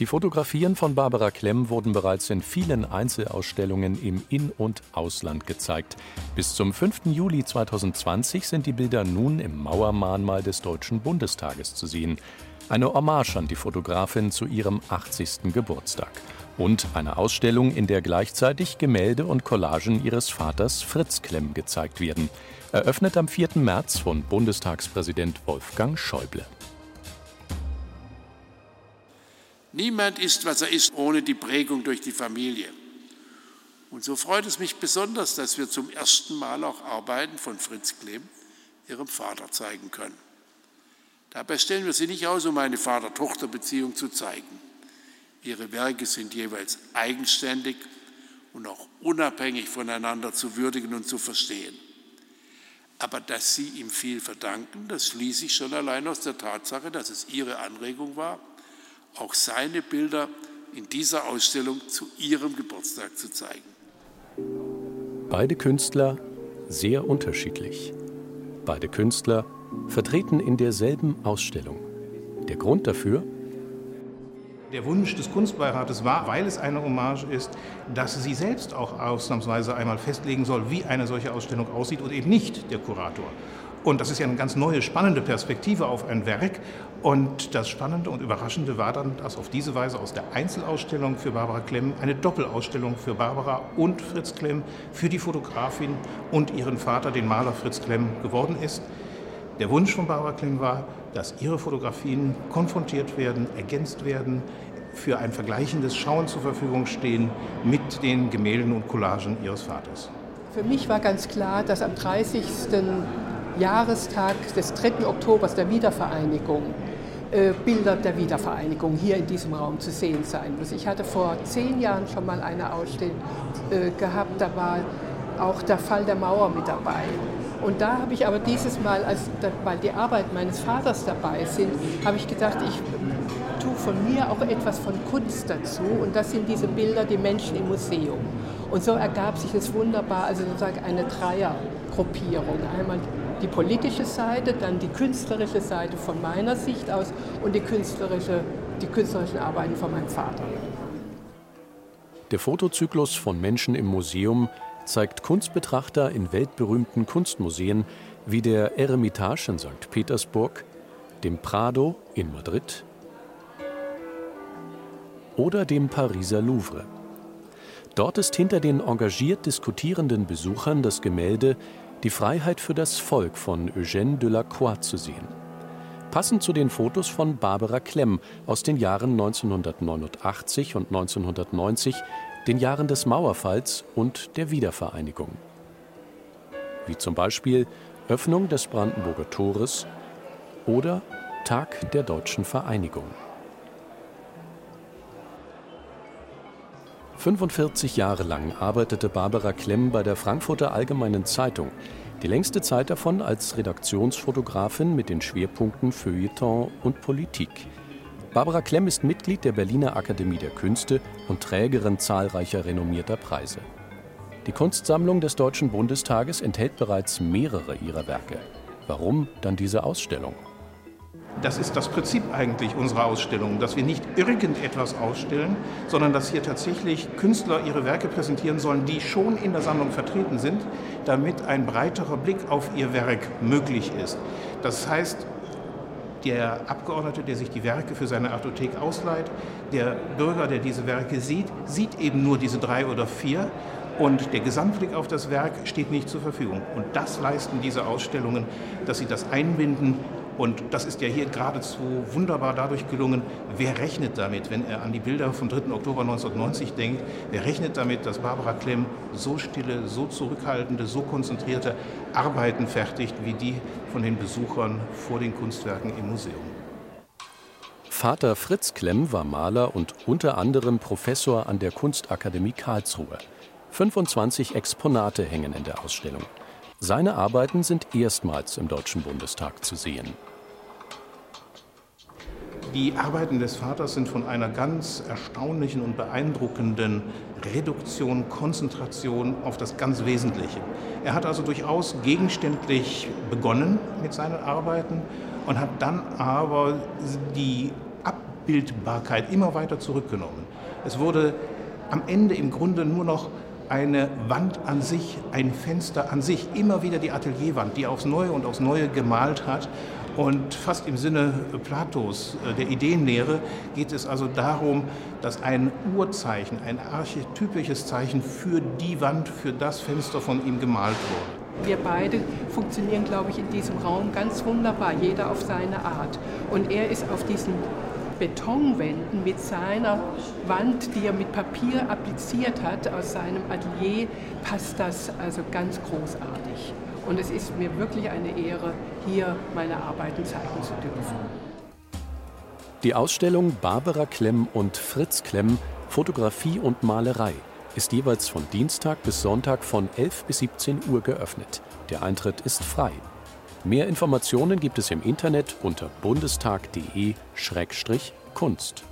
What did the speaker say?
Die Fotografien von Barbara Klemm wurden bereits in vielen Einzelausstellungen im In- und Ausland gezeigt. Bis zum 5. Juli 2020 sind die Bilder nun im Mauermahnmal des Deutschen Bundestages zu sehen. Eine Hommage an die Fotografin zu ihrem 80. Geburtstag. Und eine Ausstellung, in der gleichzeitig Gemälde und Collagen ihres Vaters Fritz Klemm gezeigt werden. Eröffnet am 4. März von Bundestagspräsident Wolfgang Schäuble. Niemand ist, was er ist, ohne die Prägung durch die Familie. Und so freut es mich besonders, dass wir zum ersten Mal auch Arbeiten von Fritz Klemm, ihrem Vater, zeigen können. Dabei stellen wir sie nicht aus, um eine Vater-Tochter-Beziehung zu zeigen. Ihre Werke sind jeweils eigenständig und auch unabhängig voneinander zu würdigen und zu verstehen. Aber dass Sie ihm viel verdanken, das schließe ich schon allein aus der Tatsache, dass es Ihre Anregung war, auch seine Bilder in dieser Ausstellung zu ihrem Geburtstag zu zeigen. Beide Künstler sehr unterschiedlich. Beide Künstler vertreten in derselben Ausstellung. Der Grund dafür? Der Wunsch des Kunstbeirates war, weil es eine Hommage ist, dass sie selbst auch ausnahmsweise einmal festlegen soll, wie eine solche Ausstellung aussieht und eben nicht der Kurator. Und das ist ja eine ganz neue, spannende Perspektive auf ein Werk. Und das Spannende und Überraschende war dann, dass auf diese Weise aus der Einzelausstellung für Barbara Klemm eine Doppelausstellung für Barbara und Fritz Klemm, für die Fotografin und ihren Vater, den Maler Fritz Klemm, geworden ist. Der Wunsch von Barbara Klemm war, dass ihre Fotografien konfrontiert werden, ergänzt werden, für ein vergleichendes Schauen zur Verfügung stehen mit den Gemälden und Collagen ihres Vaters. Für mich war ganz klar, dass am 30. Jahrestag des 3. Oktobers der Wiedervereinigung äh, Bilder der Wiedervereinigung hier in diesem Raum zu sehen sein muss. Ich hatte vor zehn Jahren schon mal eine Ausstellung äh, gehabt, da war auch der Fall der Mauer mit dabei. Und da habe ich aber dieses Mal, als, weil die Arbeit meines Vaters dabei sind, habe ich gedacht, ich tue von mir auch etwas von Kunst dazu. Und das sind diese Bilder, die Menschen im Museum. Und so ergab sich es wunderbar, also sozusagen eine Dreiergruppierung. Einmal die politische Seite, dann die künstlerische Seite von meiner Sicht aus und die, künstlerische, die künstlerischen Arbeiten von meinem Vater. Der Fotozyklus von Menschen im Museum zeigt Kunstbetrachter in weltberühmten Kunstmuseen wie der Eremitage in St. Petersburg, dem Prado in Madrid oder dem Pariser Louvre. Dort ist hinter den engagiert diskutierenden Besuchern das Gemälde die Freiheit für das Volk von Eugène Delacroix zu sehen. Passend zu den Fotos von Barbara Klemm aus den Jahren 1989 und 1990, den Jahren des Mauerfalls und der Wiedervereinigung. Wie zum Beispiel Öffnung des Brandenburger Tores oder Tag der deutschen Vereinigung. 45 Jahre lang arbeitete Barbara Klemm bei der Frankfurter Allgemeinen Zeitung, die längste Zeit davon als Redaktionsfotografin mit den Schwerpunkten Feuilleton und Politik. Barbara Klemm ist Mitglied der Berliner Akademie der Künste und Trägerin zahlreicher renommierter Preise. Die Kunstsammlung des Deutschen Bundestages enthält bereits mehrere ihrer Werke. Warum dann diese Ausstellung? Das ist das Prinzip eigentlich unserer Ausstellung, dass wir nicht irgendetwas ausstellen, sondern dass hier tatsächlich Künstler ihre Werke präsentieren sollen, die schon in der Sammlung vertreten sind, damit ein breiterer Blick auf ihr Werk möglich ist. Das heißt, der Abgeordnete, der sich die Werke für seine Artothek ausleiht, der Bürger, der diese Werke sieht, sieht eben nur diese drei oder vier und der Gesamtblick auf das Werk steht nicht zur Verfügung. Und das leisten diese Ausstellungen, dass sie das einbinden und das ist ja hier geradezu wunderbar dadurch gelungen. Wer rechnet damit, wenn er an die Bilder vom 3. Oktober 1990 denkt, wer rechnet damit, dass Barbara Klemm so stille, so zurückhaltende, so konzentrierte Arbeiten fertigt, wie die von den Besuchern vor den Kunstwerken im Museum? Vater Fritz Klemm war Maler und unter anderem Professor an der Kunstakademie Karlsruhe. 25 Exponate hängen in der Ausstellung. Seine Arbeiten sind erstmals im Deutschen Bundestag zu sehen. Die Arbeiten des Vaters sind von einer ganz erstaunlichen und beeindruckenden Reduktion, Konzentration auf das ganz Wesentliche. Er hat also durchaus gegenständlich begonnen mit seinen Arbeiten und hat dann aber die Abbildbarkeit immer weiter zurückgenommen. Es wurde am Ende im Grunde nur noch eine Wand an sich, ein Fenster an sich, immer wieder die Atelierwand, die aufs Neue und aufs Neue gemalt hat. Und fast im Sinne Platos, äh, der Ideenlehre, geht es also darum, dass ein Urzeichen, ein archetypisches Zeichen für die Wand, für das Fenster von ihm gemalt wurde. Wir beide funktionieren, glaube ich, in diesem Raum ganz wunderbar, jeder auf seine Art. Und er ist auf diesen Betonwänden mit seiner Wand, die er mit Papier appliziert hat aus seinem Atelier, passt das also ganz großartig. Und es ist mir wirklich eine Ehre, hier meine Arbeiten zeigen zu dürfen. Die Ausstellung Barbara Klemm und Fritz Klemm Fotografie und Malerei ist jeweils von Dienstag bis Sonntag von 11 bis 17 Uhr geöffnet. Der Eintritt ist frei. Mehr Informationen gibt es im Internet unter bundestag.de-kunst.